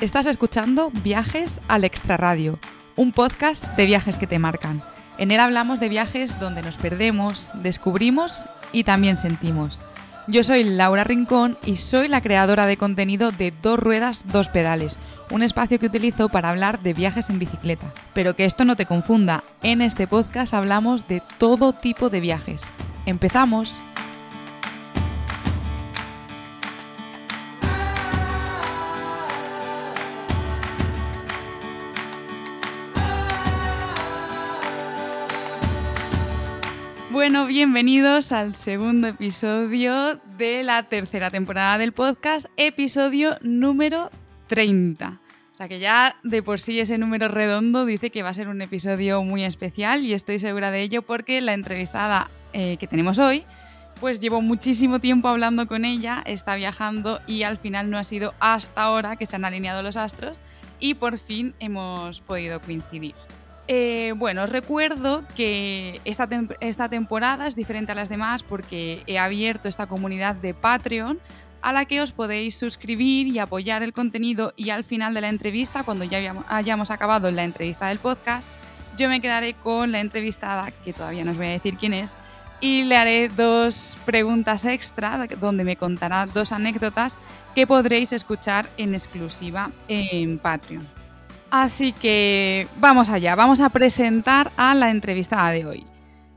Estás escuchando Viajes al Extraradio, un podcast de viajes que te marcan. En él hablamos de viajes donde nos perdemos, descubrimos y también sentimos. Yo soy Laura Rincón y soy la creadora de contenido de Dos Ruedas, Dos Pedales, un espacio que utilizo para hablar de viajes en bicicleta. Pero que esto no te confunda, en este podcast hablamos de todo tipo de viajes. ¡Empezamos! Bueno, bienvenidos al segundo episodio de la tercera temporada del podcast, episodio número 30. O sea que ya de por sí ese número redondo dice que va a ser un episodio muy especial y estoy segura de ello porque la entrevistada eh, que tenemos hoy, pues llevo muchísimo tiempo hablando con ella, está viajando y al final no ha sido hasta ahora que se han alineado los astros y por fin hemos podido coincidir. Eh, bueno, recuerdo que esta, esta temporada es diferente a las demás porque he abierto esta comunidad de Patreon a la que os podéis suscribir y apoyar el contenido y al final de la entrevista, cuando ya hayamos acabado la entrevista del podcast, yo me quedaré con la entrevistada, que todavía no os voy a decir quién es, y le haré dos preguntas extra donde me contará dos anécdotas que podréis escuchar en exclusiva en Patreon. Así que vamos allá, vamos a presentar a la entrevistada de hoy.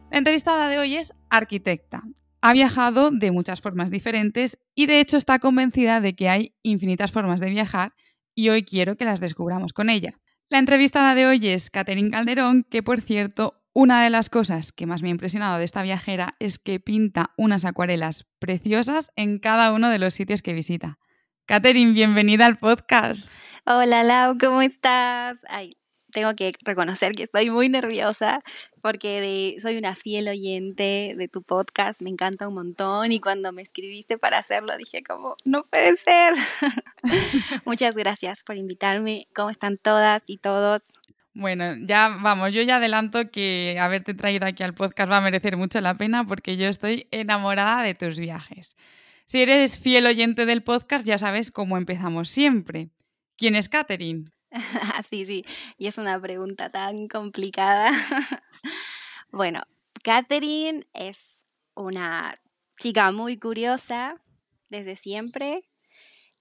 La entrevistada de hoy es arquitecta. Ha viajado de muchas formas diferentes y de hecho está convencida de que hay infinitas formas de viajar y hoy quiero que las descubramos con ella. La entrevistada de hoy es Catherine Calderón, que por cierto, una de las cosas que más me ha impresionado de esta viajera es que pinta unas acuarelas preciosas en cada uno de los sitios que visita. Catherine, bienvenida al podcast. Hola Lau, ¿cómo estás? Ay, tengo que reconocer que estoy muy nerviosa porque soy una fiel oyente de tu podcast, me encanta un montón y cuando me escribiste para hacerlo dije como, no puede ser. Muchas gracias por invitarme, ¿cómo están todas y todos? Bueno, ya vamos, yo ya adelanto que haberte traído aquí al podcast va a merecer mucho la pena porque yo estoy enamorada de tus viajes. Si eres fiel oyente del podcast, ya sabes cómo empezamos siempre. ¿Quién es Catherine? sí, sí, y es una pregunta tan complicada. bueno, Catherine es una chica muy curiosa desde siempre.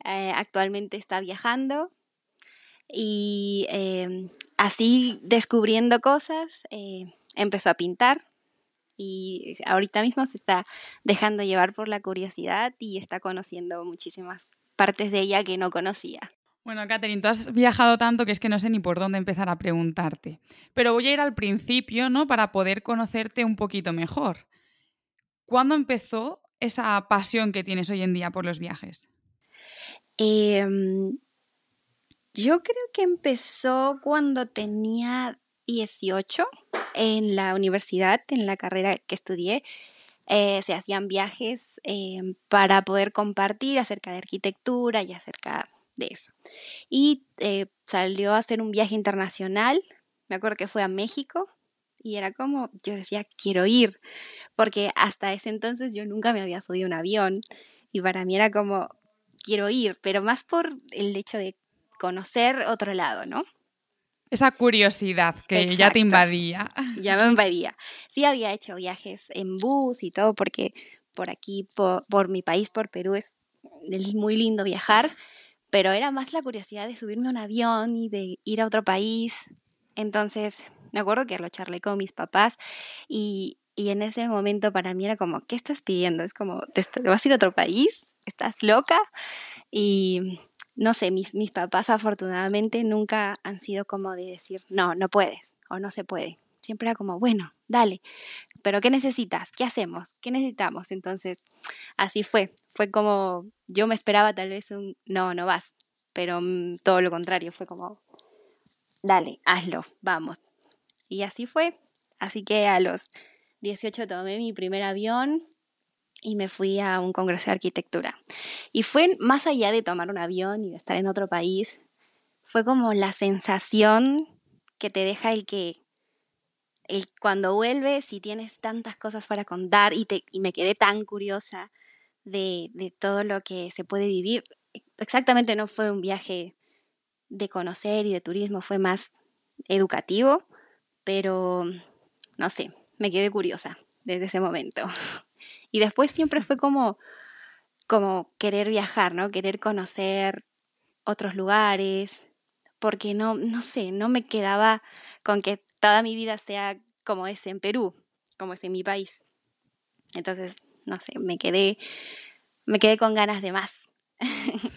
Eh, actualmente está viajando y eh, así descubriendo cosas eh, empezó a pintar y ahorita mismo se está dejando llevar por la curiosidad y está conociendo muchísimas partes de ella que no conocía. Bueno, Catherine, tú has viajado tanto que es que no sé ni por dónde empezar a preguntarte. Pero voy a ir al principio, ¿no? Para poder conocerte un poquito mejor. ¿Cuándo empezó esa pasión que tienes hoy en día por los viajes? Em, yo creo que empezó cuando tenía 18 en la universidad, en la carrera que estudié. Eh, se hacían viajes em, para poder compartir acerca de arquitectura y acerca de eso. Y eh, salió a hacer un viaje internacional, me acuerdo que fue a México y era como, yo decía, quiero ir, porque hasta ese entonces yo nunca me había subido un avión y para mí era como, quiero ir, pero más por el hecho de conocer otro lado, ¿no? Esa curiosidad que ya te invadía. Ya me invadía. Sí había hecho viajes en bus y todo porque por aquí, por, por mi país, por Perú, es, es muy lindo viajar, pero era más la curiosidad de subirme a un avión y de ir a otro país. Entonces, me acuerdo que lo charlé con mis papás y, y en ese momento para mí era como, ¿qué estás pidiendo? Es como, ¿te, vas a ir a otro país? ¿Estás loca? Y no sé, mis, mis papás afortunadamente nunca han sido como de decir, no, no puedes o no se puede. Siempre era como, bueno, dale, pero ¿qué necesitas? ¿Qué hacemos? ¿Qué necesitamos? Entonces, así fue. Fue como, yo me esperaba tal vez un, no, no vas, pero mm, todo lo contrario, fue como, dale, hazlo, vamos. Y así fue. Así que a los 18 tomé mi primer avión, y me fui a un congreso de arquitectura. Y fue más allá de tomar un avión y de estar en otro país, fue como la sensación que te deja el que el, cuando vuelves y tienes tantas cosas para contar y, te, y me quedé tan curiosa de, de todo lo que se puede vivir. Exactamente no fue un viaje de conocer y de turismo fue más educativo, pero no sé, me quedé curiosa desde ese momento. Y después siempre fue como, como querer viajar, ¿no? Querer conocer otros lugares, porque no, no sé, no me quedaba con que toda mi vida sea como es en Perú, como es en mi país. Entonces, no sé, me quedé, me quedé con ganas de más.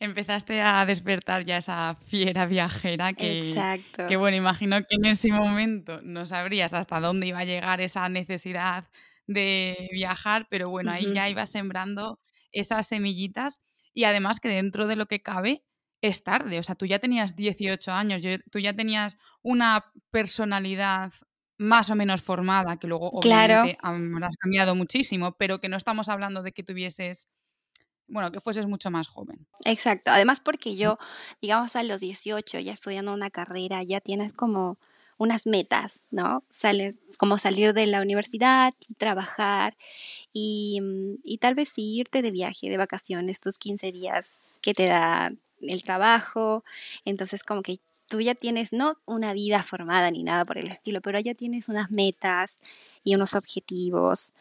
Empezaste a despertar ya esa fiera viajera que, Exacto. que, bueno, imagino que en ese momento no sabrías hasta dónde iba a llegar esa necesidad de viajar, pero bueno, ahí ya ibas sembrando esas semillitas y además que dentro de lo que cabe es tarde, o sea, tú ya tenías 18 años, tú ya tenías una personalidad más o menos formada, que luego obviamente has cambiado muchísimo, pero que no estamos hablando de que tuvieses bueno, que fueses mucho más joven. Exacto, además porque yo, digamos, a los 18, ya estudiando una carrera, ya tienes como unas metas, ¿no? Sales como salir de la universidad y trabajar y, y tal vez irte de viaje, de vacaciones, tus 15 días que te da el trabajo, entonces como que tú ya tienes no una vida formada ni nada por el estilo, pero ya tienes unas metas y unos objetivos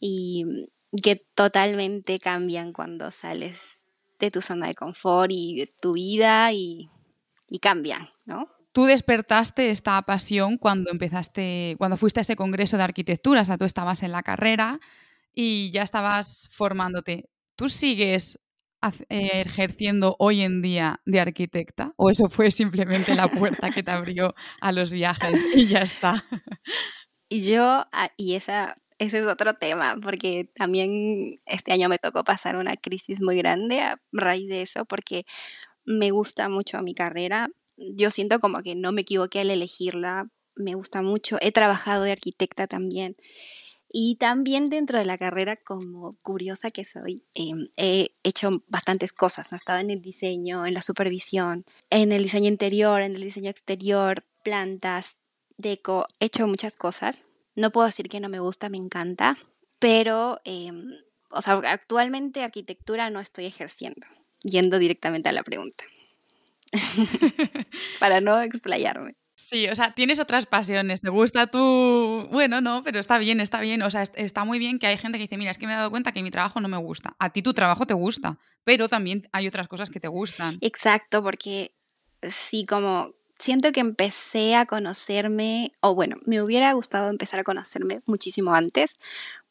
y, que totalmente cambian cuando sales de tu zona de confort y de tu vida y, cambian, ¿no? Tú despertaste esta pasión cuando empezaste, cuando fuiste a ese congreso de arquitectura, o sea, tú estabas en la carrera y ya estabas formándote. ¿Tú sigues eh, ejerciendo hoy en día de arquitecta o eso fue simplemente la puerta que te abrió a los viajes y ya está? Y yo, ah, y esa ese es otro tema, porque también este año me tocó pasar una crisis muy grande a raíz de eso, porque me gusta mucho mi carrera. Yo siento como que no me equivoqué al elegirla, me gusta mucho. He trabajado de arquitecta también. Y también dentro de la carrera, como curiosa que soy, em, he hecho bastantes cosas. ¿no? Estaba en el diseño, en la supervisión, en el diseño interior, en el diseño exterior, plantas, deco. He hecho muchas cosas. No puedo decir que no me gusta, me encanta, pero, em, o sea, actualmente arquitectura no estoy ejerciendo, yendo directamente a la pregunta, para no explayarme. Sí, o sea, tienes otras pasiones, te gusta tu... Bueno, no, pero está bien, está bien. O sea, está muy bien que hay gente que dice, mira, es que me he dado cuenta que mi trabajo no me gusta. A ti tu trabajo te gusta, pero también hay otras cosas que te gustan. Exacto, porque sí, como siento que empecé a conocerme, o bueno, me hubiera gustado empezar a conocerme muchísimo antes,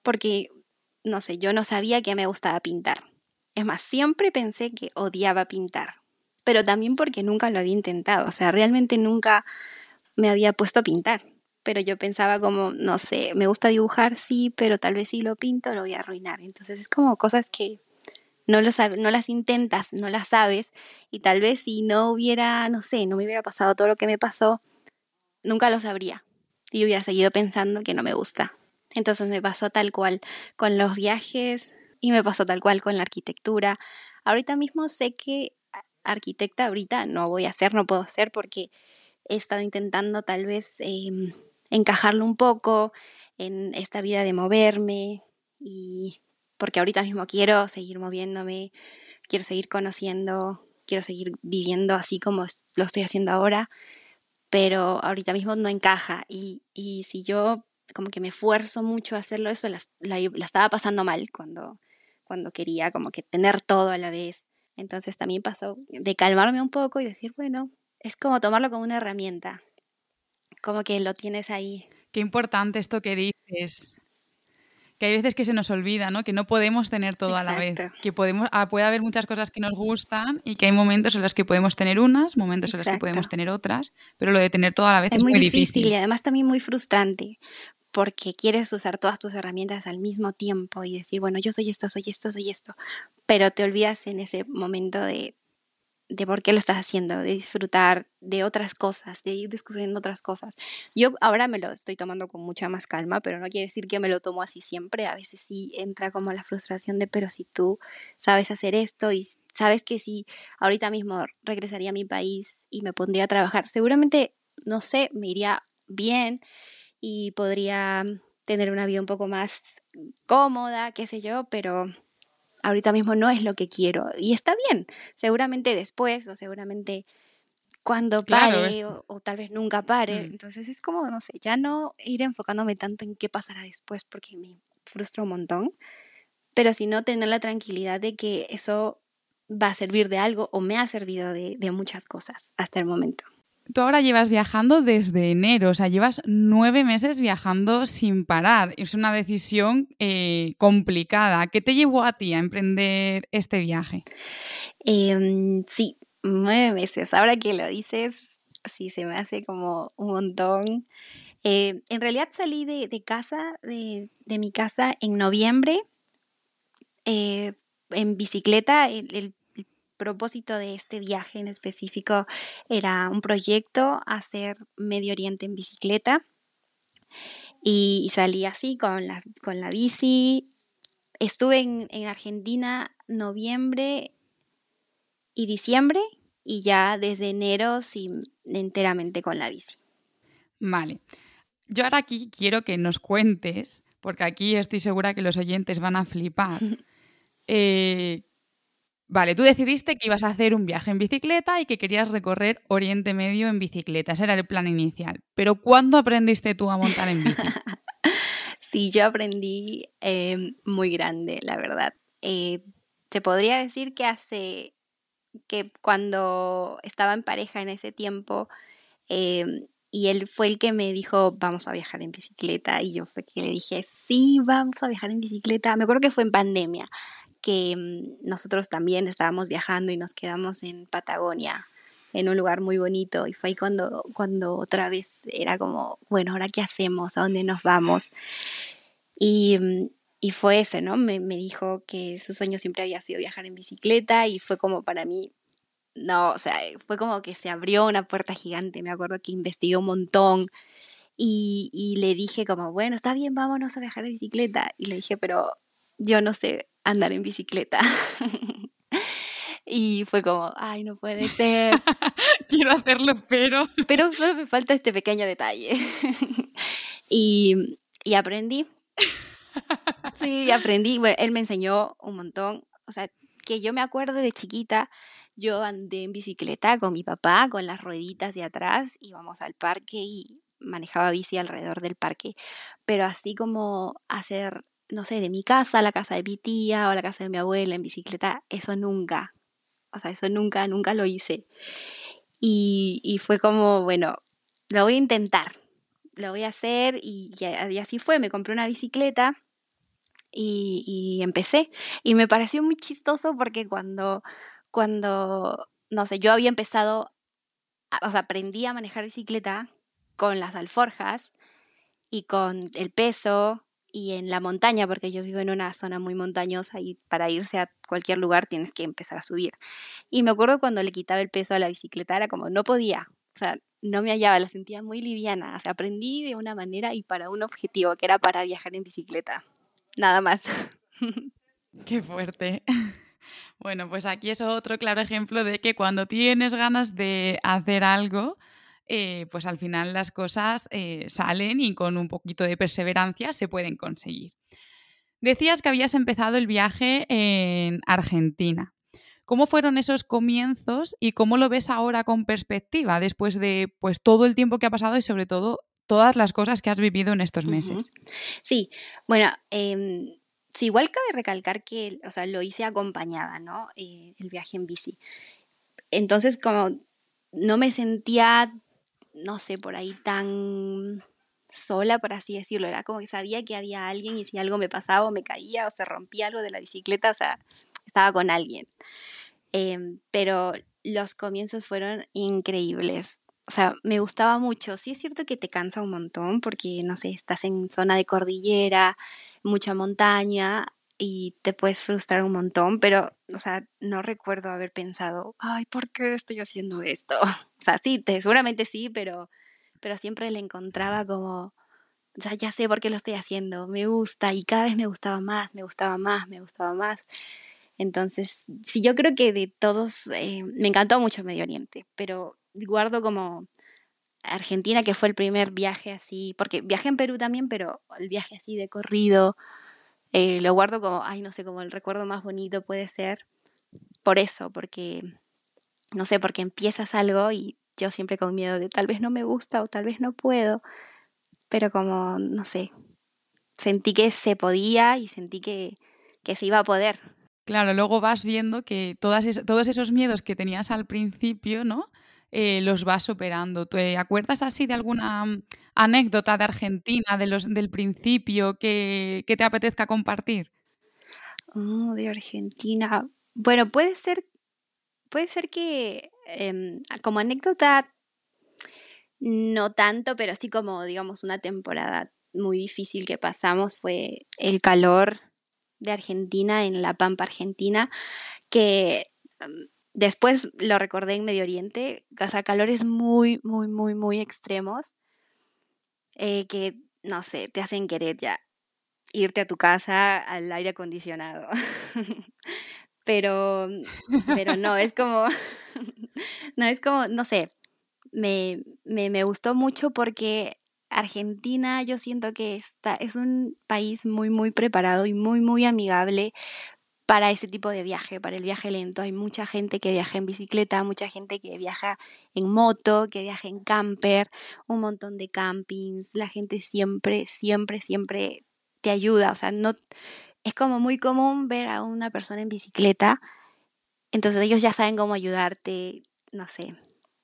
porque, no sé, yo no sabía que me gustaba pintar. Es más, siempre pensé que odiaba pintar, pero también porque nunca lo había intentado, o sea, realmente nunca me había puesto a pintar. Pero yo pensaba como, no sé, me gusta dibujar, sí, pero tal vez si lo pinto lo voy a arruinar. Entonces es como cosas que no, lo no las intentas, no las sabes, y tal vez si no hubiera, no sé, no me hubiera pasado todo lo que me pasó, nunca lo sabría. Y hubiera seguido pensando que no me gusta. Entonces me pasó tal cual con los viajes y me pasó tal cual con la arquitectura. Ahorita mismo sé que arquitecta ahorita no voy a ser, no puedo ser porque he estado intentando tal vez em, encajarlo un poco en esta vida de moverme y porque ahorita mismo quiero seguir moviéndome, quiero seguir conociendo, quiero seguir viviendo así como lo estoy haciendo ahora, pero ahorita mismo no encaja y, y si yo como que me esfuerzo mucho a hacerlo, eso la, la, estaba pasando mal cuando, cuando quería como que tener todo a la vez. Entonces también pasó de calmarme un poco y decir, bueno, es como tomarlo como una herramienta, como que lo tienes ahí. Qué importante esto que dices que hay veces que se nos olvida, ¿no? Que no podemos tener todo a la vez. Que podemos, ah, puede haber muchas cosas que nos gustan y que hay momentos en los que podemos tener unas, momentos en los que podemos tener otras, pero lo de tener todo a la vez es, muy, difícil. Y además también muy frustrante, porque quieres usar todas tus herramientas al mismo tiempo y decir, bueno, yo soy esto, soy esto, soy esto, pero te olvidas en ese momento de, de por qué lo estás haciendo, de disfrutar de otras cosas, de ir descubriendo otras cosas. Yo ahora me lo estoy tomando con mucha más calma, pero no quiere decir que me lo tomo así siempre. A veces sí entra como la frustración de, pero si tú sabes hacer esto y sabes que si ahorita mismo regresaría a mi país y me pondría a trabajar, seguramente, no sé, me iría bien y podría tener una vida un poco más cómoda, qué sé yo, pero ahorita mismo no es lo que quiero. Y está bien, seguramente después o seguramente cuando pare o, tal vez nunca pare. Mm. Entonces es como, no sé, ya no ir enfocándome tanto en qué pasará después porque me frustra un montón, pero sino tener la tranquilidad de que eso va a servir de algo o me ha servido de, muchas cosas hasta el momento. Tú ahora llevas viajando desde enero, o sea, llevas nueve meses viajando sin parar. Es una decisión eh, complicada. ¿Qué te llevó a ti a emprender este viaje? Em, sí, nueve meses. Ahora que lo dices, sí, se me hace como un montón. Eh, en realidad salí de, casa, de, mi casa en noviembre, eh, en bicicleta. El, propósito de este viaje en específico era un proyecto, hacer Medio Oriente en bicicleta. Y, salí así con la, con la bici. Estuve en, en Argentina noviembre y diciembre y ya desde enero sí enteramente con la bici. Vale. Yo ahora aquí quiero que nos cuentes, porque aquí estoy segura que los oyentes van a flipar. Eh, vale, tú decidiste que ibas a hacer un viaje en bicicleta y que querías recorrer Oriente Medio en bicicleta. Ese era el plan inicial. Pero ¿cuándo aprendiste tú a montar en bici? sí, yo aprendí eh, muy grande, la verdad. Eh, te podría decir que hace que cuando estaba en pareja en ese tiempo, em, y él fue el que me dijo, vamos a viajar en bicicleta, y yo fue que le dije, sí, vamos a viajar en bicicleta. Me acuerdo que fue en pandemia, que em, nosotros también estábamos viajando y nos quedamos en Patagonia, en un lugar muy bonito, y fue ahí cuando, cuando otra vez era como, bueno, ahora qué hacemos, a dónde nos vamos. Y, em, y fue ese, ¿no? Me, me, dijo que su sueño siempre había sido viajar en bicicleta y fue como para mí, no, o sea, fue como que se abrió una puerta gigante. Me acuerdo que investigué un montón y, y le dije como, bueno, está bien, vámonos a viajar en bicicleta. Y le dije, pero yo no sé andar en bicicleta. y fue como, ay, no puede ser. Quiero hacerlo, pero... pero solo me falta este pequeño detalle. y, y aprendí Sí, aprendí. Bueno, él me enseñó un montón. O sea, que yo me acuerdo de chiquita, yo andé en bicicleta con mi papá, con las rueditas de atrás, íbamos al parque y manejaba bici alrededor del parque. Pero así como hacer, no sé, de mi casa a la casa de mi tía o a la casa de mi abuela en bicicleta, eso nunca. O sea, eso nunca, nunca lo hice. Y, y fue como, bueno, lo voy a intentar lo voy a hacer y, y, así fue, me compré una bicicleta y, y, empecé. Y me pareció muy chistoso porque cuando, cuando, no sé, yo había empezado, o sea, aprendí a manejar bicicleta con las alforjas y con el peso y en la montaña, porque yo vivo en una zona muy montañosa y para irse a cualquier lugar tienes que empezar a subir. Y me acuerdo cuando le quitaba el peso a la bicicleta, era como, no podía, o sea, no me hallaba, la sentía muy liviana. O sea, aprendí de una manera y para un objetivo, que era para viajar en bicicleta. Nada más. Qué fuerte. Bueno, pues aquí es otro claro ejemplo de que cuando tienes ganas de hacer algo, eh, pues al final las cosas eh, salen y con un poquito de perseverancia se pueden conseguir. Decías que habías empezado el viaje en Argentina. ¿Cómo fueron esos comienzos y cómo lo ves ahora con perspectiva después de pues, todo el tiempo que ha pasado y sobre todo todas las cosas que has vivido en estos meses? Sí, bueno, eh, sí, igual cabe recalcar que o sea, lo hice acompañada, ¿no? Eh, el viaje en bici. Entonces, como no me sentía, no sé, por ahí tan sola, por así decirlo. Era como que sabía que había alguien y si algo me pasaba o me caía o se rompía algo de la bicicleta, o sea, estaba con alguien. Em, pero los comienzos fueron increíbles. O sea, me gustaba mucho. Sí es cierto que te cansa un montón porque, no sé, estás en zona de cordillera, mucha montaña y te puedes frustrar un montón, pero, o sea, no recuerdo haber pensado, ay, ¿por qué estoy haciendo esto? O sea, sí, te, seguramente sí, pero, pero siempre le encontraba como, o sea, ya sé por qué lo estoy haciendo, me gusta y cada vez me gustaba más, me gustaba más, me gustaba más. Entonces, sí, yo creo que de todos, eh, me encantó mucho Medio Oriente, pero guardo como Argentina, que fue el primer viaje así, porque viajé en Perú también, pero el viaje así de corrido, Eh, lo guardo como, ay, no sé, como el recuerdo más bonito puede ser. Por eso, porque, no sé, porque empiezas algo y yo siempre con miedo de tal vez no me gusta o tal vez no puedo, pero como, no sé, sentí que se podía y sentí que, que se iba a poder. Claro, luego vas viendo que todas todos esos miedos que tenías al principio, ¿no? Eh, los vas superando. ¿Te acuerdas así de alguna mm, anécdota de Argentina, de los, del principio, que, te apetezca compartir? Oh, de Argentina. Bueno, puede ser, puede ser que em, como anécdota no tanto, pero sí como, digamos, una temporada muy difícil que pasamos fue el calor de Argentina en la Pampa Argentina, que em, Después lo recordé en Medio Oriente, o sea, calores muy, muy, muy, muy extremos eh, que, no sé, te hacen querer ya irte a tu casa al aire acondicionado. pero, pero no, es como, no, es como, no sé, me, me, me gustó mucho porque Argentina yo siento que está, es un país muy, muy preparado y muy, muy amigable para ese tipo de viaje, para el viaje lento. Hay mucha gente que viaja en bicicleta, mucha gente que viaja en moto, que viaja en camper, un montón de campings. La gente siempre, siempre, siempre te ayuda. O sea, no es como muy común ver a una persona en bicicleta. Entonces ellos ya saben cómo ayudarte, no sé.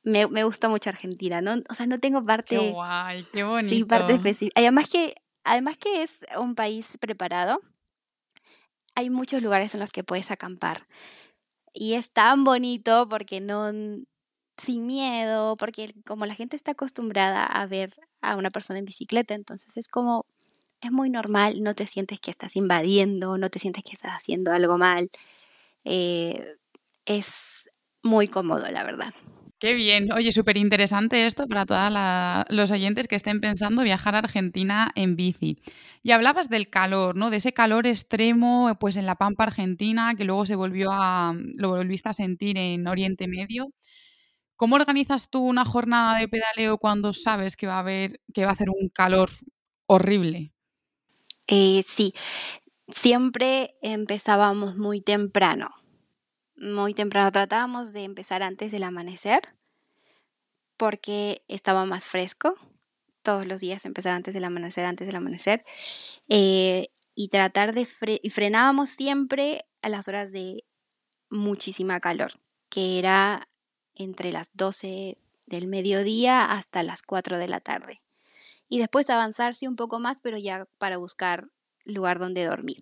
Me, me gusta mucho Argentina, ¿no? O sea, no tengo parte... Qué guay, qué bonito. Sí, parte específica. Además que, además que es un país preparado hay muchos lugares en los que puedes acampar. Y es tan bonito porque no, sin miedo, porque como la gente está acostumbrada a ver a una persona en bicicleta, entonces es como, es muy normal, no te sientes que estás invadiendo, no te sientes que estás haciendo algo mal. Eh, es muy cómodo, la verdad. Qué bien. Oye, súper interesante esto para todos los oyentes que estén pensando viajar a Argentina en bici. Y hablabas del calor, ¿no? De ese calor extremo, pues en la Pampa Argentina, que luego se volvió a, lo volviste a sentir en Oriente Medio. ¿Cómo organizas tú una jornada de pedaleo cuando sabes que va a haber, que va a hacer un calor horrible? Eh, sí, siempre empezábamos muy temprano muy temprano. Tratábamos de empezar antes del amanecer porque estaba más fresco. Todos los días empezar antes del amanecer, antes del amanecer. Eh, y tratar de... y frenábamos siempre a las horas de muchísima calor, que era entre las 12 del mediodía hasta las 4 de la tarde. Y después avanzarse un poco más, pero ya para buscar lugar donde dormir.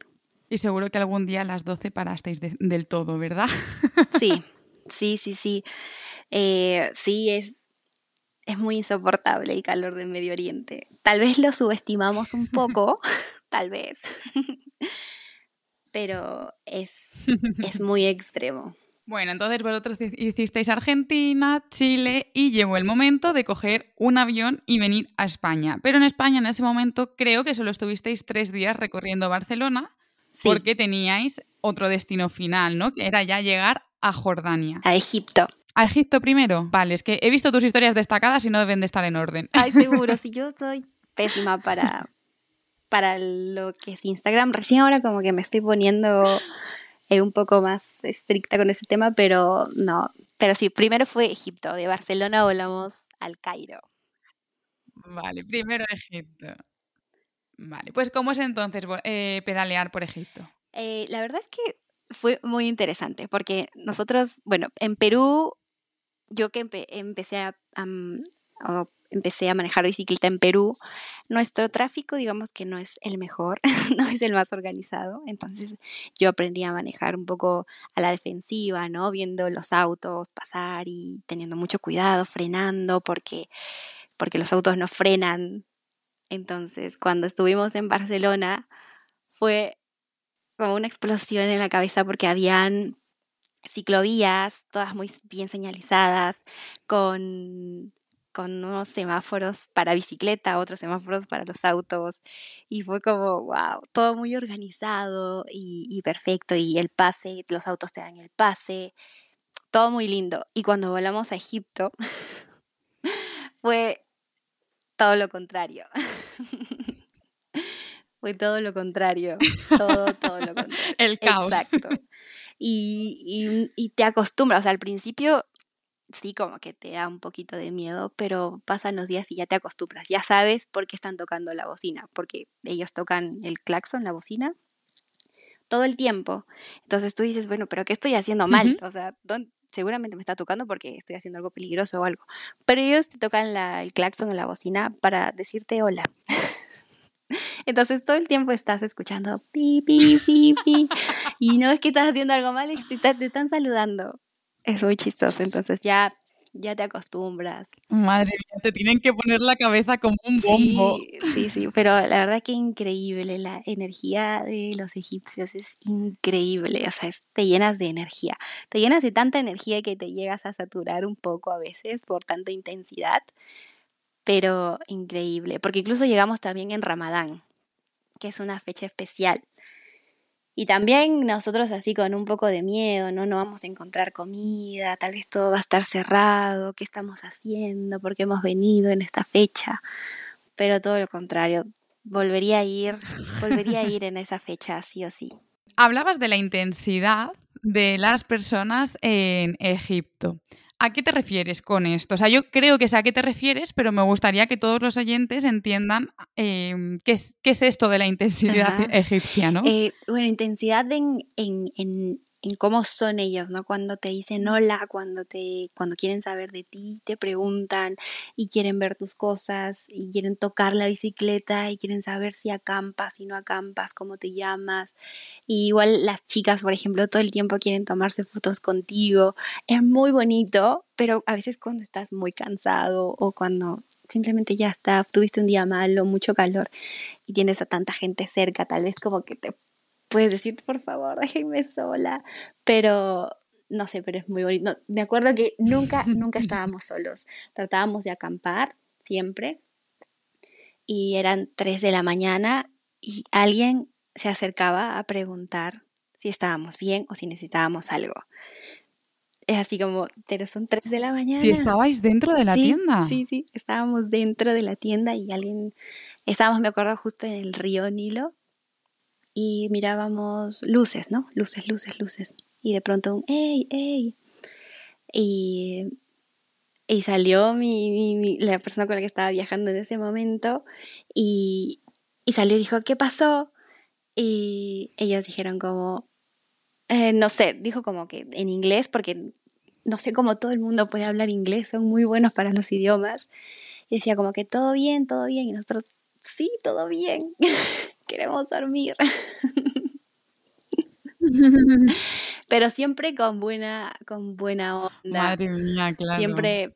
Y seguro que algún día a las 12 parasteis del todo, ¿verdad? Sí, sí, sí, sí. Eh, sí, es, es muy insoportable el calor del Medio Oriente. Tal vez lo subestimamos un poco, tal vez. Pero es, es muy extremo. Bueno, entonces vosotros hicisteis Argentina, Chile y llegó el momento de coger un avión y venir a España. Pero en España en ese momento creo que solo estuvisteis tres días recorriendo Barcelona porque teníais otro destino final, ¿no? Que era ya llegar a Jordania. A Egipto. ¿A Egipto primero? Vale, es que he visto tus historias destacadas y no deben de estar en orden. Ay, seguro, si yo soy pésima para, para lo que es Instagram. Recién ahora como que me estoy poniendo eh, un poco más estricta con ese tema, pero no. Pero sí, primero fue Egipto. De Barcelona volamos al Cairo. Vale, primero Egipto. Vale, pues ¿cómo es entonces eh, pedalear por Egipto? Eh, la verdad es que fue muy interesante porque nosotros, bueno, en Perú, yo que empecé a, empecé a manejar bicicleta en Perú, nuestro tráfico digamos que no es el mejor, no es el más organizado, entonces yo aprendí a manejar un poco a la defensiva, ¿no? Viendo los autos pasar y teniendo mucho cuidado, frenando, porque, porque los autos no frenan entonces, cuando estuvimos en Barcelona, fue como una explosión en la cabeza porque habían ciclovías, todas muy bien señalizadas, con, con unos semáforos para bicicleta, otros semáforos para los autos. Y fue como, wow, todo muy organizado y, y perfecto. Y el pase, los autos te dan el pase, todo muy lindo. Y cuando volamos a Egipto, fue todo lo contrario. fue todo lo contrario. Todo, todo lo contrario. El caos. Exacto. Y, y, y te acostumbras, o sea, al principio sí como que te da un poquito de miedo, pero pasan los días y ya te acostumbras. Ya sabes por qué están tocando la bocina, porque ellos tocan el claxon, la bocina, todo el tiempo. Entonces tú dices, bueno, pero ¿qué estoy haciendo mal? O sea, seguramente me está tocando porque estoy haciendo algo peligroso o algo. Pero ellos te tocan el claxon en la bocina para decirte hola. Entonces todo el tiempo estás escuchando pi, pi, pi, pi. Y no es que estás haciendo algo mal, es que te están saludando es muy chistoso, entonces ya, ya te acostumbras. Madre mía, te tienen que poner la cabeza como un bombo. Sí, sí, pero la verdad que increíble, la energía de los egipcios es increíble, o sea, te llenas de energía, te llenas de tanta energía que te llegas a saturar un poco a veces por tanta intensidad, pero increíble, porque incluso llegamos también en Ramadán, que es una fecha especial. Y también nosotros así con un poco de miedo, ¿no? No vamos a encontrar comida, tal vez todo va a estar cerrado, ¿qué estamos haciendo? ¿Por qué hemos venido en esta fecha? Pero todo lo contrario, volvería a ir, volvería a ir en esa fecha sí o sí. Hablabas de la intensidad de las personas en Egipto. ¿A qué te refieres con esto? O sea, yo creo que sé a qué te refieres, pero me gustaría que todos los oyentes entiendan em, qué, es, qué, es, esto de la intensidad egipcia, ¿no? Eh, bueno, intensidad en, en, en cómo son ellos, ¿no? Cuando te dicen hola, cuando te, cuando quieren saber de ti, te preguntan y quieren ver tus cosas y quieren tocar la bicicleta y quieren saber si acampas, si no acampas, cómo te llamas. Y igual las chicas, por ejemplo, todo el tiempo quieren tomarse fotos contigo. Es muy bonito, pero a veces cuando estás muy cansado o cuando simplemente ya está, tuviste un día malo, mucho calor y tienes a tanta gente cerca, tal vez como que te puedes decir, por favor, déjenme sola, pero no sé, pero es muy bonito. me acuerdo que nunca, nunca estábamos solos. Tratábamos de acampar siempre y eran 3 de la mañana y alguien se acercaba a preguntar si estábamos bien o si necesitábamos algo. Es así como, pero son 3 de la mañana. Si estabais dentro de la tienda. Sí, sí, estábamos dentro de la tienda y alguien, estábamos, me acuerdo, justo en el río Nilo y mirábamos luces, ¿no? Luces, luces, luces. Y de pronto un ¡ey, ey! Y, y salió mi, la persona con la que estaba viajando en ese momento y, y salió y dijo, ¿qué pasó? Y ellos dijeron como, eh, no sé, dijo como que en inglés, porque no sé cómo todo el mundo puede hablar inglés, son muy buenos para los idiomas. Y decía como que todo bien, todo bien. Y nosotros, sí, todo bien. queremos dormir. Pero siempre con buena, con buena onda. Madre mía, claro. Siempre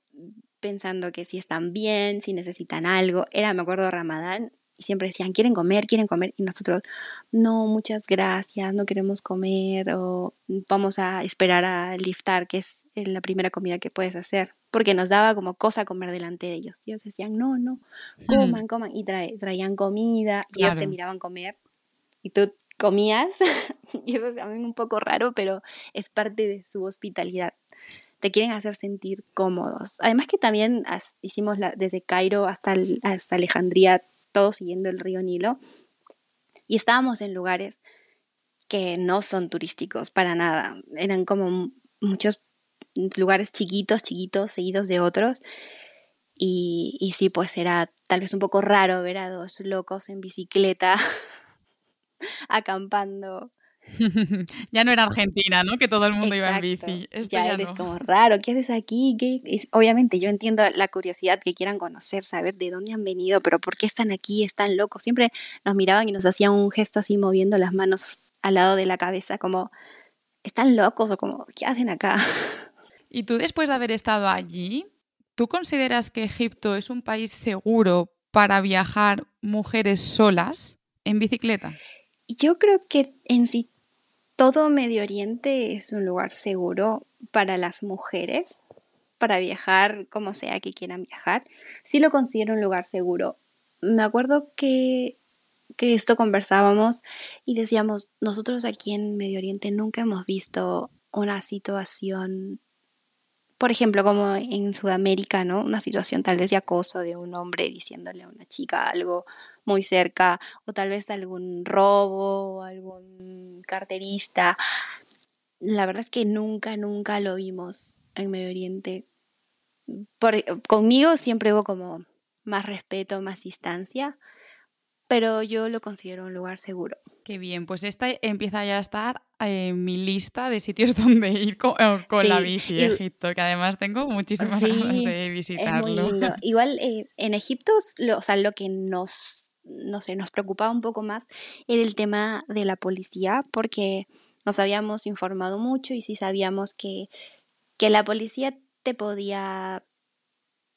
pensando que si están bien, si necesitan algo. Era, me acuerdo, Ramadán, y siempre decían, quieren comer, quieren comer. Y nosotros, no, muchas gracias, no queremos comer, o vamos a esperar a liftar, que es la primera comida que puedes hacer porque nos daba como cosa comer delante de ellos. ellos decían, no, no, coman, coman, y traían comida, y ellos te miraban comer, y tú comías, y eso es también un poco raro, pero es parte de su hospitalidad. Te quieren hacer sentir cómodos. Además que también hicimos la, desde Cairo hasta, hasta Alejandría, todo siguiendo el río Nilo, y estábamos en lugares que no son turísticos para nada. Eran como muchos lugares chiquitos, chiquitos, seguidos de otros. Y, y sí, pues era tal vez un poco raro ver a dos locos en bicicleta acampando. ya no era Argentina, ¿no? Que todo el mundo iba en bici. ya, eres como raro, ¿qué haces aquí? ¿Qué? Obviamente yo entiendo la curiosidad que quieran conocer, saber de dónde han venido, pero ¿por qué están aquí? Están locos. Siempre nos miraban y nos hacían un gesto así moviendo las manos al lado de la cabeza, como, ¿están locos? O como, ¿qué hacen acá? Y tú después de haber estado allí, ¿tú consideras que Egipto es un país seguro para viajar mujeres solas en bicicleta? Yo creo que en sí todo Medio Oriente es un lugar seguro para las mujeres, para viajar como sea que quieran viajar. Sí lo considero un lugar seguro. Me acuerdo que, que esto conversábamos y decíamos, nosotros aquí en Medio Oriente nunca hemos visto una situación por ejemplo, como en Sudamérica, ¿no? Una situación tal vez de acoso de un hombre diciéndole a una chica algo muy cerca, o tal vez algún robo, algún carterista. La verdad es que nunca, nunca lo vimos en Medio Oriente. Por, conmigo siempre hubo como más respeto, más distancia, pero yo lo considero un lugar seguro. Qué bien, pues esta empieza ya a estar en mi lista de sitios donde ir con, eh, la bici, Egipto, que además tengo muchísimas ganas de visitarlo. Igual eh, en Egipto, lo, o sea, lo que nos, no sé, nos preocupaba un poco más era el tema de la policía, porque nos habíamos informado mucho y sí sabíamos que, que la policía te podía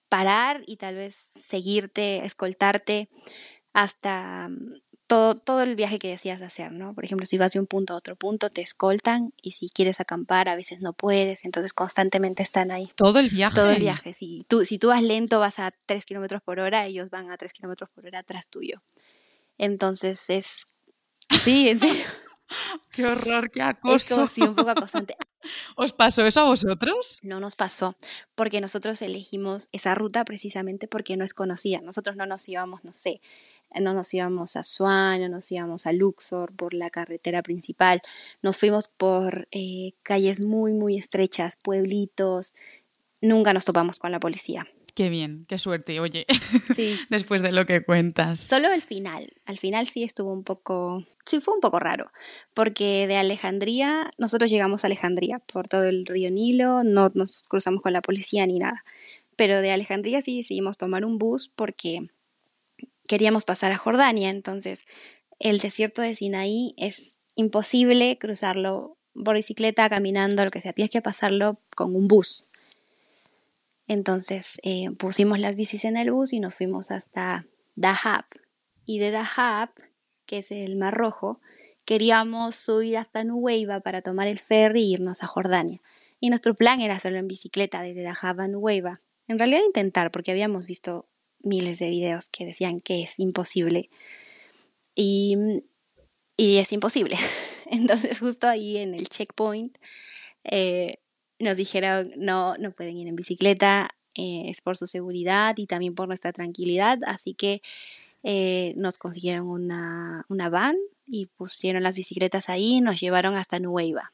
parar y tal vez seguirte, escoltarte hasta mm, todo, todo el viaje que decías hacer, ¿no? Por ejemplo, si vas de un punto a otro punto, te escoltan y si quieres acampar, a veces no puedes, entonces constantemente están ahí. Todo el viaje. Todo el viaje. Si tú, si tú vas lento, vas a 3 kilómetros por hora, ellos van a 3 kilómetros por hora atrás tuyo. Entonces es. Sí, en serio. Qué horror, qué acoso. sí, un poco acosante. ¿Os pasó eso a vosotros? No nos pasó, porque nosotros elegimos esa ruta precisamente porque no es conocida. Nosotros no nos íbamos, no sé, no nos íbamos a Swan, no nos íbamos a Luxor por la carretera principal. Nos fuimos por eh, calles muy, muy estrechas, pueblitos. Nunca nos topamos con la policía. Qué bien, qué suerte, oye. Sí. Después de lo que cuentas. Solo el final. Al final sí estuvo un poco. Sí, fue un poco raro. Porque de Alejandría, nosotros llegamos a Alejandría por todo el río Nilo, no nos cruzamos con la policía ni nada. Pero de Alejandría sí decidimos tomar un bus porque queríamos pasar a Jordania. Entonces, el desierto de Sinaí es imposible cruzarlo por bicicleta, caminando, lo que sea. Tienes que pasarlo con un bus. Entonces eh, pusimos las bicis en el bus y nos fuimos hasta Dahab. Y de Dahab, que es el Mar Rojo, queríamos subir hasta Nuweiba para tomar el ferry e irnos a Jordania. Y nuestro plan era hacerlo en bicicleta desde Dahab a Nuweiba. En realidad intentar, porque habíamos visto miles de videos que decían que es imposible. Y, y es imposible. Entonces justo ahí en el checkpoint eh, nos dijeron, no, no pueden ir en bicicleta, eh, es por su seguridad y también por nuestra tranquilidad, así que eh, nos consiguieron una, una van y pusieron las bicicletas ahí, nos llevaron hasta Nueva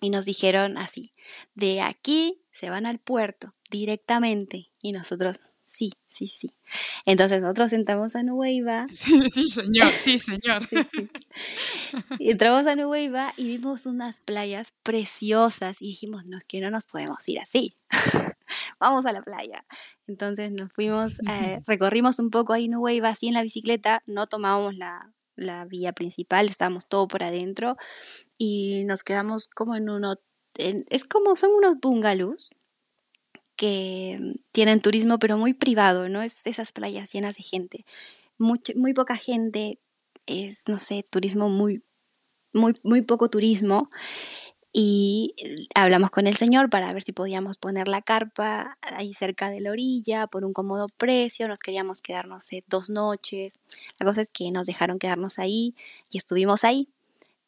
y nos dijeron así, de aquí se van al puerto directamente y nosotros, sí, sí, sí. Entonces nosotros sentamos a Nueva. Sí, señor, sí, señor. entramos a Nueva y vimos unas playas preciosas y dijimos, no, es que no nos podemos ir así. Vamos a la playa. Entonces nos fuimos, eh, recorrimos un poco ahí Nueva así en la bicicleta, no tomábamos la, la vía principal, estábamos todo por adentro y nos quedamos como en uno, es como son unos bungalows que tienen turismo, pero muy privado, ¿no? Es esas playas llenas de gente. muy poca gente, es, no sé, turismo muy, muy, muy poco turismo. Y hablamos con el señor para ver si podíamos poner la carpa ahí cerca de la orilla por un cómodo precio. Nos queríamos quedarnos dos noches. La cosa es que nos dejaron quedarnos ahí y estuvimos ahí.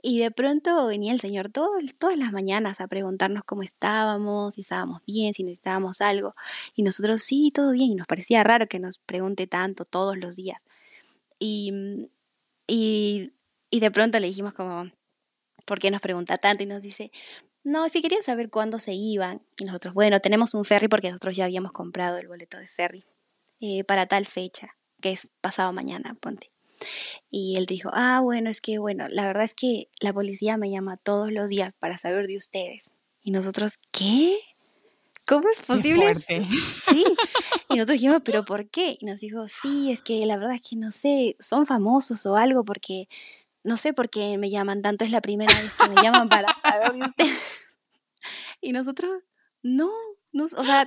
Y de pronto venía el Señor todo, todas las mañanas a preguntarnos cómo estábamos, si estábamos bien, si necesitábamos algo. Y nosotros sí, todo bien. Y nos parecía raro que nos pregunte tanto todos los días. Y, y, y de pronto le dijimos como, ¿por qué nos pregunta tanto? Y nos dice, no, si querían saber cuándo se iban. Y nosotros, bueno, tenemos un ferry porque nosotros ya habíamos comprado el boleto de ferry eh, para tal fecha, que es pasado mañana, ponte. Y él dijo, ah, bueno, es que, bueno, la verdad es que la policía me llama todos los días para saber de ustedes. Y nosotros, ¿qué? ¿Cómo es posible? Sí. Y nosotros dijimos, ¿pero por qué? Y nos dijo, sí, es que la verdad es que no sé, son famosos o algo porque, no sé por qué me llaman tanto, es la primera vez que me llaman para saber de ustedes. Y nosotros, no, no, o sea,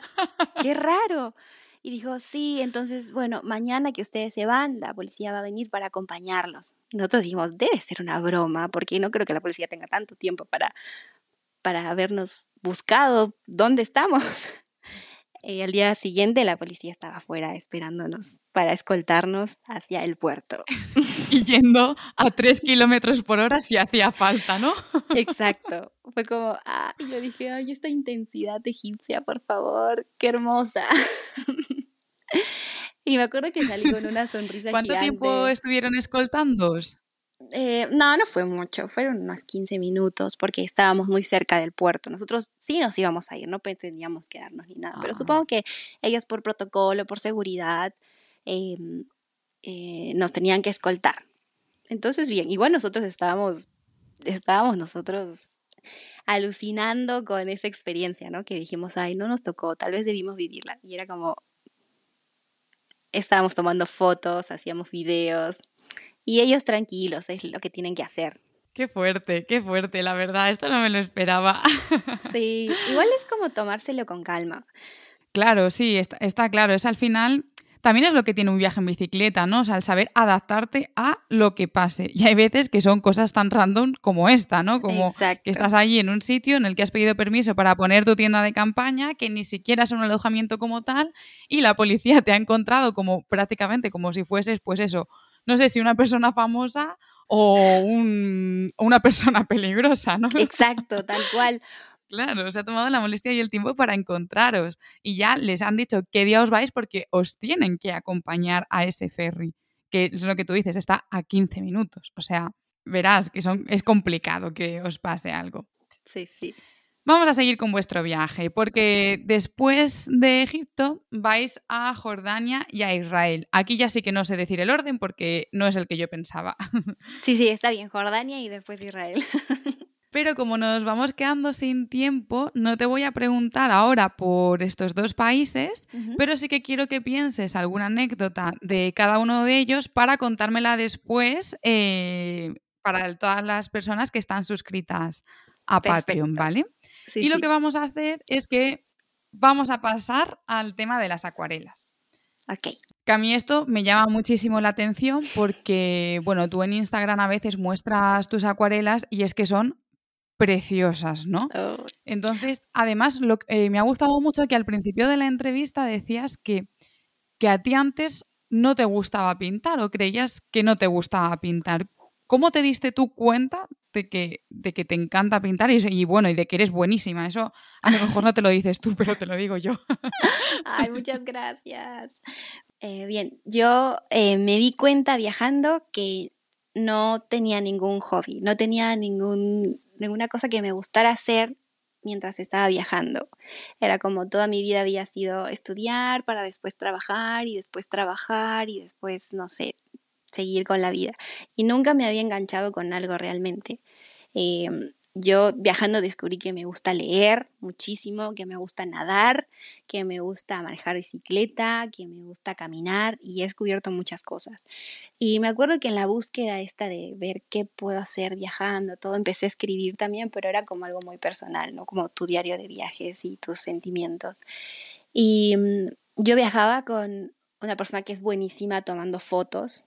qué raro. Y dijo, sí, entonces, bueno, mañana que ustedes se van, la policía va a venir para acompañarlos. Y nosotros dijimos, debe ser una broma, porque no creo que la policía tenga tanto tiempo para, para habernos buscado dónde estamos. Y al día siguiente la policía estaba afuera esperándonos para escoltarnos hacia el puerto. Y yendo a tres kilómetros por hora si hacía falta, ¿no? Exacto. Fue como, ah, y yo dije, ay, esta intensidad egipcia, por favor, qué hermosa. Y me acuerdo que salí con una sonrisa ¿Cuánto tiempo estuvieron escoltando? Eh, no, no fue mucho, fueron unos 15 minutos porque estábamos muy cerca del puerto. Nosotros sí nos íbamos a ir, no pretendíamos quedarnos ni nada, pero Ah. supongo que ellos por protocolo, por seguridad, em, eh, nos tenían que escoltar. Entonces, bien, igual nosotros estábamos, estábamos nosotros alucinando con esa experiencia, ¿no? Que dijimos, ay, no nos tocó, tal vez debimos vivirla. Y era como, estábamos tomando fotos, hacíamos videos, y ellos tranquilos, es lo que tienen que hacer. Qué fuerte, qué fuerte, la verdad, esto no me lo esperaba. Sí, igual es como tomárselo con calma. Claro, sí, está, está claro, es al final... También es lo que tiene un viaje en bicicleta, ¿no? O sea, el saber adaptarte a lo que pase. Y hay veces que son cosas tan random como esta, ¿no? Como Exacto. que estás allí en un sitio en el que has pedido permiso para poner tu tienda de campaña, que ni siquiera es un alojamiento como tal, y la policía te ha encontrado como prácticamente como si fueses, pues eso, no sé si una persona famosa o un- una persona peligrosa, ¿no? Exacto, tal cual. Claro, se ha tomado la molestia y el tiempo para encontraros y ya les han dicho qué día os vais porque os tienen que acompañar a ese ferry, que es lo que tú dices, está a 15 minutos. O sea, verás que son, es complicado que os pase algo. Sí, sí. Vamos a seguir con vuestro viaje, porque después de Egipto vais a Jordania y a Israel. Aquí ya sí que no sé decir el orden porque no es el que yo pensaba. Sí, sí, está bien. Jordania y después Israel. Pero como nos vamos quedando sin tiempo, no te voy a preguntar ahora por estos dos países, pero sí que quiero que pienses alguna anécdota de cada uno de ellos para contármela después eh, para todas las personas que están suscritas a Patreon. ¿vale? Sí, y lo sí. que vamos a hacer es que vamos a pasar al tema de las acuarelas. Ok. Que a mí esto me llama muchísimo la atención porque, bueno, tú en Instagram a veces muestras tus acuarelas y es que son preciosas, ¿no? Oh, Entonces, además, lo, eh, me ha gustado mucho que al principio de la entrevista decías que, que a ti antes no te gustaba pintar o creías que no te gustaba pintar. ¿Cómo te diste tú cuenta de que, de que te encanta pintar y, y bueno, y de que eres buenísima? Eso a lo mejor no te lo dices tú, pero te lo digo yo. Ay, muchas gracias. Eh, bien, yo eh, me di cuenta viajando que no tenía ningún hobby, no tenía ningún, ninguna cosa que me gustara hacer mientras estaba viajando. Era como toda mi vida había sido estudiar para después trabajar y después trabajar y después, no sé, seguir con la vida. Y nunca me había enganchado con algo realmente. Eh, yo viajando descubrí que me gusta leer muchísimo, que me gusta nadar, que me gusta manejar bicicleta, que me gusta caminar y he descubierto muchas cosas. Y me acuerdo que en la búsqueda esta de ver qué puedo hacer viajando, todo, empecé a escribir también, pero era como algo muy personal, ¿no? Como tu diario de viajes y tus sentimientos. Y mm, yo viajaba con una persona que es buenísima tomando fotos,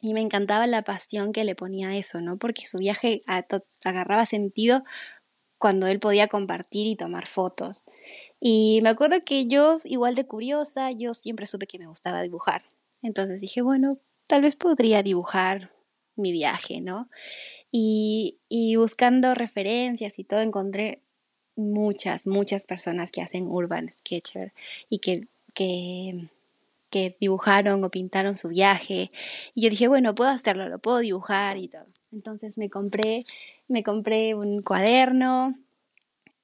y me encantaba la pasión que le ponía a eso, ¿no? Porque su viaje agarraba sentido cuando él podía compartir y tomar fotos. Y me acuerdo que yo, igual de curiosa, yo siempre supe que me gustaba dibujar. Entonces dije, bueno, tal vez podría dibujar mi viaje, ¿no? Y, y buscando referencias y todo, encontré muchas, muchas personas que hacen urban sketcher y que, que, que dibujaron o pintaron su viaje. Y yo dije, bueno, puedo hacerlo, lo puedo dibujar y todo. Entonces me compré, me compré un cuaderno,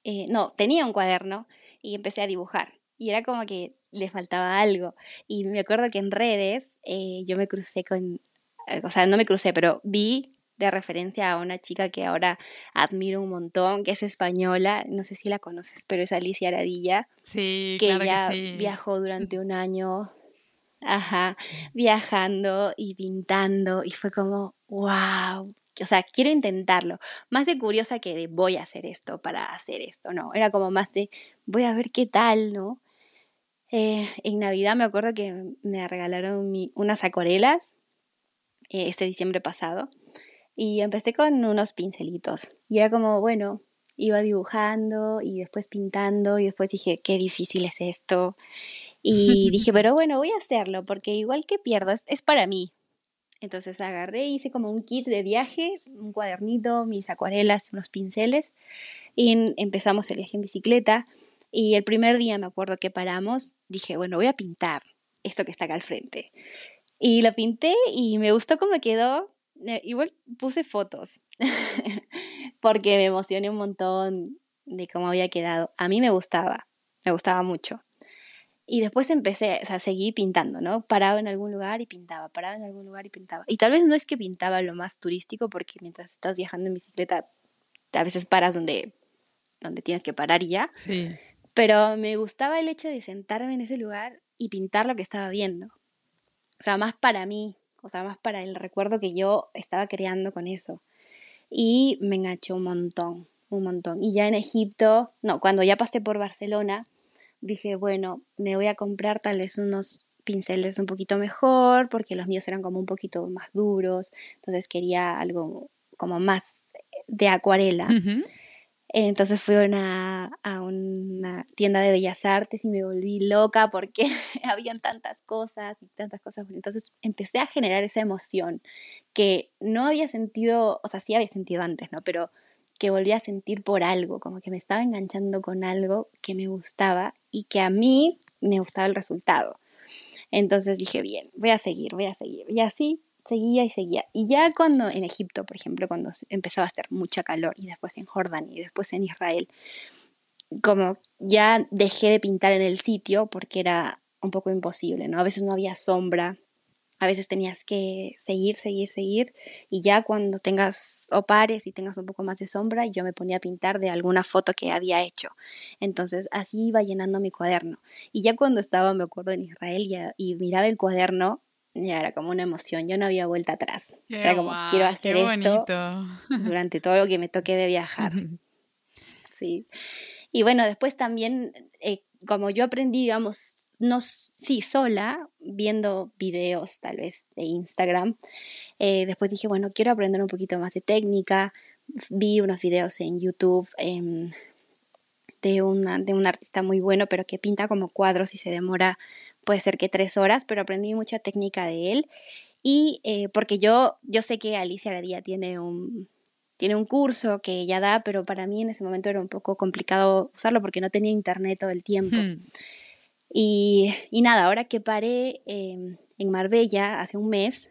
eh, no, tenía un cuaderno y empecé a dibujar. Y era como que le faltaba algo. Y me acuerdo que en redes eh, yo me crucé con, eh, o sea, no me crucé, pero vi de referencia a una chica que ahora admiro un montón, que es española, no sé si la conoces, pero es Alicia Aradilla, Sí, que claro ella que sí. viajó durante un año, ajá, viajando y pintando y fue como, wow, o sea, quiero intentarlo, más de curiosa que de voy a hacer esto para hacer esto, no, era como más de voy a ver qué tal, ¿no? Eh, en Navidad me acuerdo que me regalaron mi- unas acuarelas eh, este diciembre pasado y empecé con unos pincelitos y era como, bueno, iba dibujando y después pintando y después dije, qué difícil es esto. Y dije, pero bueno, voy a hacerlo porque igual que pierdo, es, es para mí. Entonces agarré, hice como un kit de viaje, un cuadernito, mis acuarelas, unos pinceles y empezamos el viaje en bicicleta. Y el primer día me acuerdo que paramos, dije, bueno, voy a pintar. esto que está acá al frente. Y lo pinté y me gustó cómo quedó. Eh, igual puse fotos porque me emocioné un montón de cómo había quedado. A mí me gustaba, me gustaba mucho. Y después empecé, o sea, seguí pintando, ¿no? Paraba en algún lugar y pintaba, paraba en algún lugar y pintaba. Y tal vez no es que pintaba lo más turístico, porque mientras estás viajando en bicicleta, a veces paras donde, donde tienes que parar y ya. Sí. Pero me gustaba el hecho de sentarme en ese lugar y pintar lo que estaba viendo. O sea, más para mí, o sea, más para el recuerdo que yo estaba creando con eso. Y me enganchó un montón, un montón. Y ya en Egipto, no, cuando ya pasé por Barcelona, dije, bueno, me voy a comprar tal vez unos pinceles un poquito mejor, porque los míos eran como un poquito más duros, entonces quería algo como más de acuarela. Entonces fui a una, a una tienda de bellas artes y me volví loca porque habían tantas cosas y tantas cosas. Entonces empecé a generar esa emoción que no había sentido, o sea, sí había sentido antes, ¿no? Pero que volví a sentir por algo, como que me estaba enganchando con algo que me gustaba y que a mí me gustaba el resultado. Entonces dije, bien, voy a seguir, voy a seguir. Y así seguía y seguía. Y ya cuando en Egipto, por ejemplo, cuando empezaba a hacer mucha calor, y después en Jordania, y después en Israel, como ya dejé de pintar en el sitio porque era un poco imposible, ¿no? A veces no había sombra, a veces tenías que seguir, seguir, seguir, y ya cuando tengas opares y tengas un poco más de sombra, yo me ponía a pintar de alguna foto que había hecho. Entonces así iba llenando mi cuaderno. Y ya cuando estaba, me acuerdo, en Israel y, y miraba el cuaderno, ya era como una emoción, yo no había vuelta atrás. era como, quiero hacer esto durante todo lo que me toque de viajar. sí. Y bueno, después también, eh, como yo aprendí, digamos, no, sí, sola, viendo videos tal vez de Instagram, eh, después dije, bueno, quiero aprender un poquito más de técnica. Vi unos videos en YouTube em, de, una, de un artista muy bueno, pero que pinta como cuadros y se demora puede ser que tres horas, pero aprendí mucha técnica de él. Y eh, porque yo, yo sé que Alicia Gadía tiene un, tiene un curso que ella da, pero para mí en ese momento era un poco complicado usarlo porque no tenía internet todo el tiempo. Hmm. Y, y, nada, ahora que paré em, en Marbella hace un mes,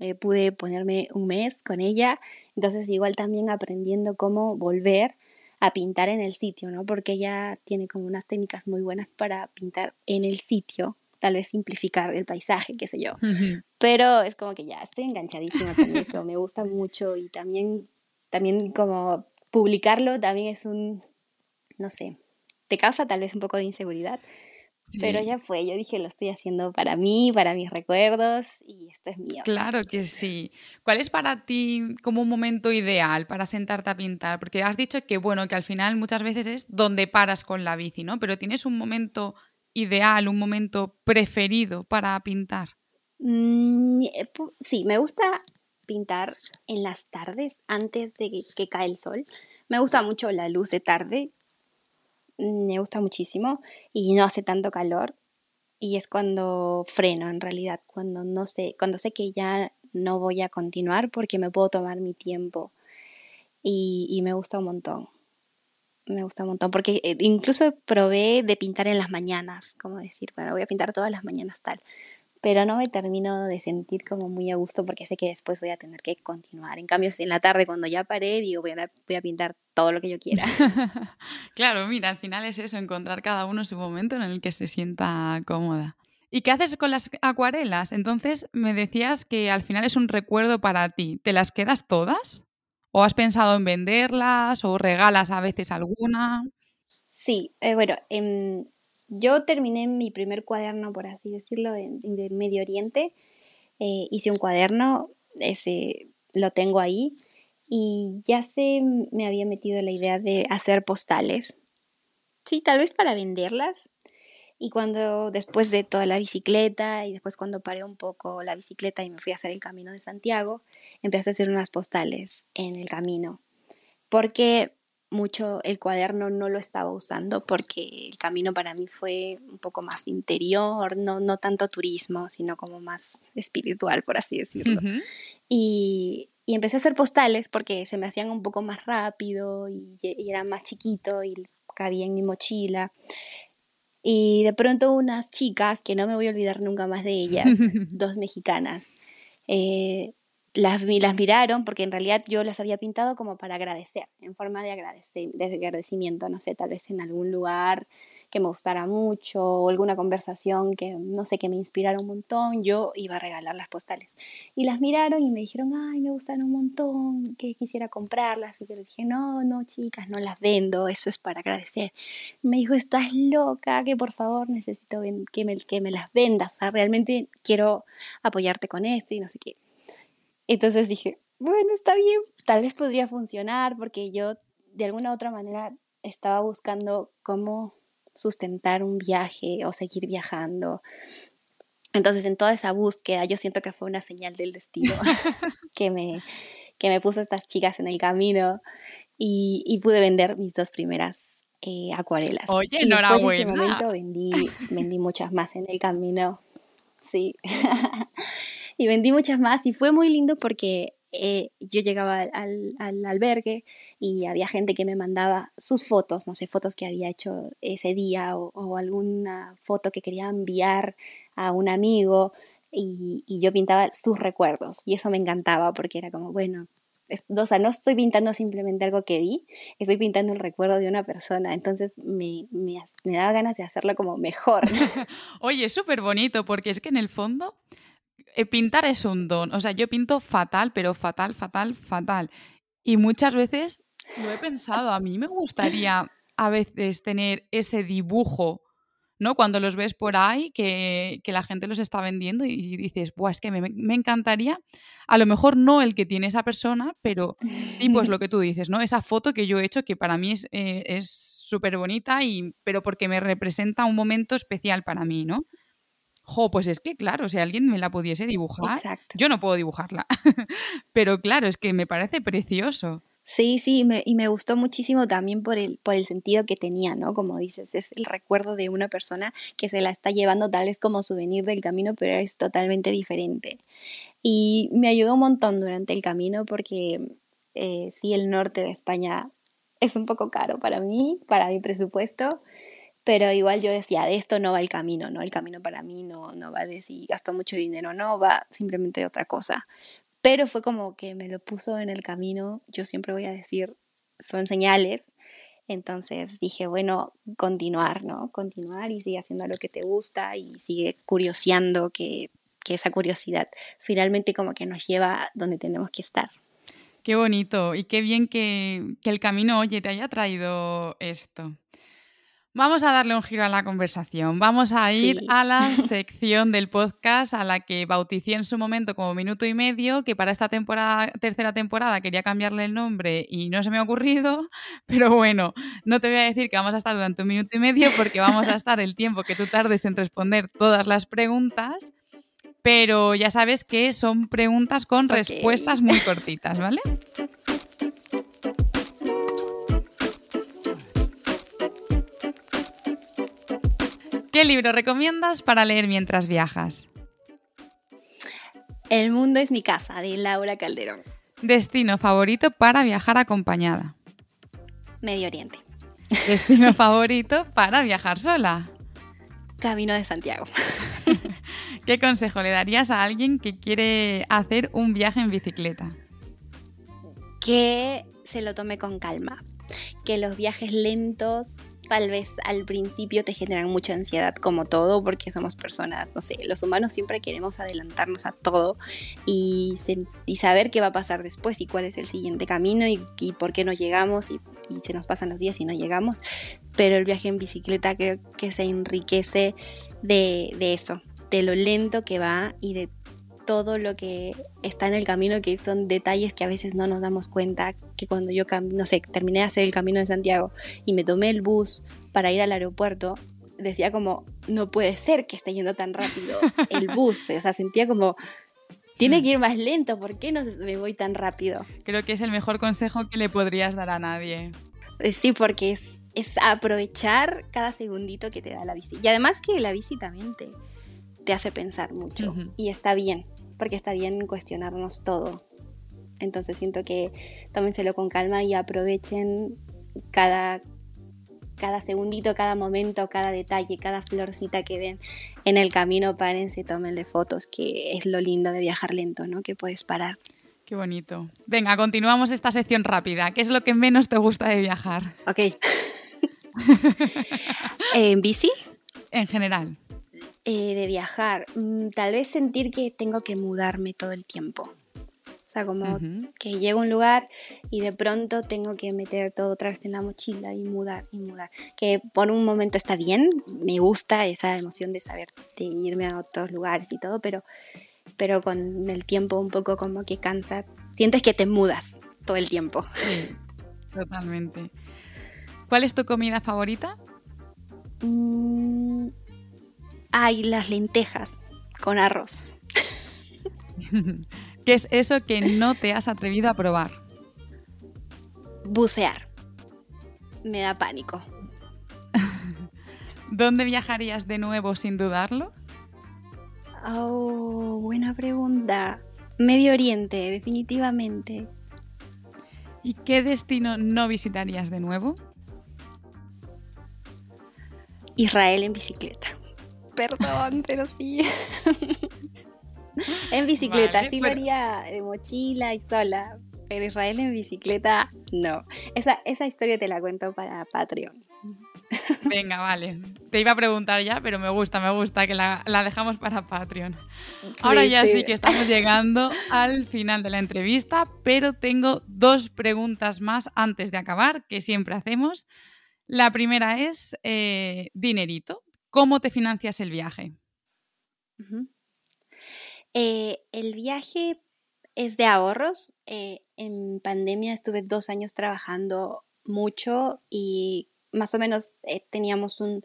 eh, pude ponerme un mes con ella, entonces igual también aprendiendo cómo volver a pintar en el sitio, ¿no? Porque ella tiene como unas técnicas muy buenas para pintar en el sitio, tal vez simplificar el paisaje, qué sé yo. Pero es como que ya estoy enganchadísima con eso, me gusta mucho y también, también como publicarlo también es un, no sé, te causa tal vez un poco de inseguridad. Pero ya fue, yo dije, lo estoy haciendo para mí, para mis recuerdos y esto es mío. Claro que sí. ¿Cuál es para ti como un momento ideal para sentarte a pintar? Porque has dicho que, bueno, que al final muchas veces es donde paras con la bici, ¿no? Pero tienes un momento ideal, un momento preferido para pintar? Mm, eh, sí, me gusta pintar en las tardes antes de que, cae el sol. Me gusta mucho la luz de tarde, me gusta muchísimo y no hace tanto calor y es cuando freno en realidad, cuando no sé, cuando sé que ya no voy a continuar porque me puedo tomar mi tiempo. Y me gusta un montón me gusta un montón, porque eh, incluso probé de pintar en las mañanas, como decir, bueno, voy a pintar todas las mañanas tal, pero no me termino de sentir como muy a gusto porque sé que después voy a tener que continuar. En cambio, en la tarde cuando ya paré, digo, voy a, voy a pintar todo lo que yo quiera. claro, mira, al final es eso, encontrar cada uno su momento en el que se sienta cómoda. ¿Y qué haces con las acuarelas? Entonces me decías que al final es un recuerdo para ti. ¿Te las quedas todas? ¿O has pensado en venderlas o regalas a veces alguna? Sí, eh, bueno, em, yo terminé mi primer cuaderno, por así decirlo, en, Medio Oriente. Eh, hice un cuaderno, ese lo tengo ahí, y ya se me había metido la idea de hacer postales. Sí, tal vez para venderlas, y cuando después de toda la bicicleta y después cuando paré un poco la bicicleta y me fui a hacer el camino de Santiago, empecé a hacer unas postales en el camino. Porque mucho el cuaderno no lo estaba usando porque el camino para mí fue un poco más interior, no, no tanto turismo, sino como más espiritual, por así decirlo. y, y, empecé a hacer postales porque se me hacían un poco más rápido y, y era más chiquito y cabía en mi mochila. Y de pronto unas chicas, que no me voy a olvidar nunca más de ellas, dos mexicanas, eh, las, miraron porque en realidad yo las había pintado como para agradecer, en forma de, agradecimiento, no sé, tal vez en algún lugar que me gustara mucho o alguna conversación que, no sé, que me inspirara un montón, yo iba a regalar las postales. Y las miraron y me dijeron, ay, me gustaron un montón, que quisiera comprarlas. Y yo les dije, no, no, chicas, no las vendo, eso es para agradecer. Me dijo, estás loca, que por favor necesito que me, que me las vendas, realmente quiero apoyarte con esto y no sé qué. Entonces dije, bueno, está bien, tal vez podría funcionar porque yo de alguna u otra manera estaba buscando cómo sustentar un viaje o seguir viajando. Entonces, en toda esa búsqueda, yo siento que fue una señal del destino que, me, que me puso estas chicas en el camino y, pude vender mis dos primeras eh, acuarelas. Oye, enhorabuena. En ese momento vendí, vendí muchas más en el camino. Sí. y vendí muchas más y fue muy lindo porque eh, yo llegaba al, albergue y había gente que me mandaba sus fotos, no sé, fotos que había hecho ese día o, alguna foto que quería enviar a un amigo y, yo pintaba sus recuerdos y eso me encantaba porque era como, bueno, o sea, no estoy pintando simplemente algo que vi, estoy pintando el recuerdo de una persona, entonces me, me, me daba ganas de hacerlo como mejor. Oye, es súper bonito porque es que en el fondo pintar es un don. O sea, yo pinto fatal, pero fatal, fatal, fatal. Y muchas veces lo he pensado, a mí me gustaría a veces tener ese dibujo, ¿no? Cuando los ves por ahí, que, la gente los está vendiendo y dices, Buah, es que me, encantaría, a lo mejor no el que tiene esa persona, pero sí, pues lo que tú dices, ¿no? Esa foto que yo he hecho que para mí es eh, súper bonita, y, pero porque me representa un momento especial para mí, ¿no? Jo, pues es que claro, si alguien me la pudiese dibujar, yo no puedo dibujarla, pero claro, es que me parece precioso. Sí, sí, y me gustó muchísimo también por el, por el sentido que tenía, ¿no? Como dices, es el recuerdo de una persona que se la está llevando tal vez como souvenir del camino, pero es totalmente diferente. Y me ayudó un montón durante el camino porque eh, sí, el norte de España es un poco caro para mí, para mi presupuesto, pero igual yo decía, de esto no va el camino, ¿no? El camino para mí no, no va de si gasto mucho dinero, no, va simplemente de otra cosa. Pero fue como que me lo puso en el camino, yo siempre voy a decir, son señales. Entonces dije, bueno, continuar, ¿no? Continuar y sigue haciendo lo que te gusta y sigue curioseando que, que esa curiosidad finalmente como que nos lleva donde tenemos que estar. Qué bonito y qué bien que, que el camino, oye, te haya traído esto. Vamos a darle un giro a la conversación. Vamos a ir a la sección del podcast a la que bauticé en su momento como minuto y medio, que para esta temporada, tercera temporada quería cambiarle el nombre y no se me ha ocurrido. Pero bueno, no te voy a decir que vamos a estar durante un minuto y medio porque vamos a estar el tiempo que tú tardes en responder todas las preguntas. Pero ya sabes que son preguntas con respuestas muy cortitas, ¿vale? ¿Qué libro recomiendas para leer mientras viajas? El mundo es mi casa, de Laura Calderón. Destino favorito para viajar acompañada. Medio Oriente. Destino favorito para viajar sola. Camino de Santiago. ¿Qué consejo le darías a alguien que quiere hacer un viaje en bicicleta? Que se lo tome con calma. Que los viajes lentos tal vez al principio te generan mucha ansiedad como todo porque somos personas, no sé, los humanos siempre queremos adelantarnos a todo y, y saber qué va a pasar después y cuál es el siguiente camino y, por qué no llegamos y, se nos pasan los días y no llegamos, pero el viaje en bicicleta creo que se enriquece de, de eso, de lo lento que va y de todo lo que está en el camino, que son detalles que a veces no nos damos cuenta, que cuando yo, no sé, terminé de hacer el camino de Santiago y me tomé el bus para ir al aeropuerto, decía como, no puede ser que esté yendo tan rápido el bus, o sea, sentía como, tiene mm. que ir más lento, ¿por qué no me voy tan rápido? Creo que es el mejor consejo que le podrías dar a nadie. Eh, sí, porque es, es aprovechar cada segundito que te da la bici. Y además que la bici también te, te hace pensar mucho. Y está bien, porque está bien cuestionarnos todo. Entonces siento que tómenselo con calma y aprovechen cada cada segundito, cada momento, cada detalle, cada florcita que ven en el camino, párense, tómenle fotos, que es lo lindo de viajar lento, ¿no? Que puedes parar. Qué bonito. Venga, continuamos esta sección rápida. ¿Qué es lo que menos te gusta de viajar? Ok. ¿En bici? En general. Eh, de viajar. Mm, tal vez sentir que tengo que mudarme todo el tiempo. O sea, como que llego a un lugar y de pronto tengo que meter todo otra vez en la mochila y mudar y mudar. Que por un momento está bien, me gusta esa emoción de saber, de irme a otros lugares y todo, pero, pero con el tiempo un poco como que cansa. Sientes que te mudas todo el tiempo. Sí, totalmente. ¿Cuál es tu comida favorita? Mm, ay, las lentejas con arroz. ¿Qué es eso que no te has atrevido a probar? Bucear. Me da pánico. ¿Dónde viajarías de nuevo sin dudarlo? Oh, buena pregunta. Medio Oriente, definitivamente. ¿Y qué destino no visitarías de nuevo? Israel en bicicleta. Perdón, pero sí. en bicicleta, sí lo haría de mochila y sola, pero Israel en bicicleta, no. Esa, esa historia te la cuento para Patreon. Venga, vale. Te iba a preguntar ya, pero me gusta, me gusta que la, dejamos para Patreon. Ahora ya sí. que estamos llegando al final de la entrevista, pero tengo dos preguntas más antes de acabar, que siempre hacemos. La primera es, eh, dinerito, ¿cómo te financias el viaje? Eh, el viaje es de ahorros. Eh, en pandemia estuve dos años trabajando mucho y más o menos eh, teníamos un,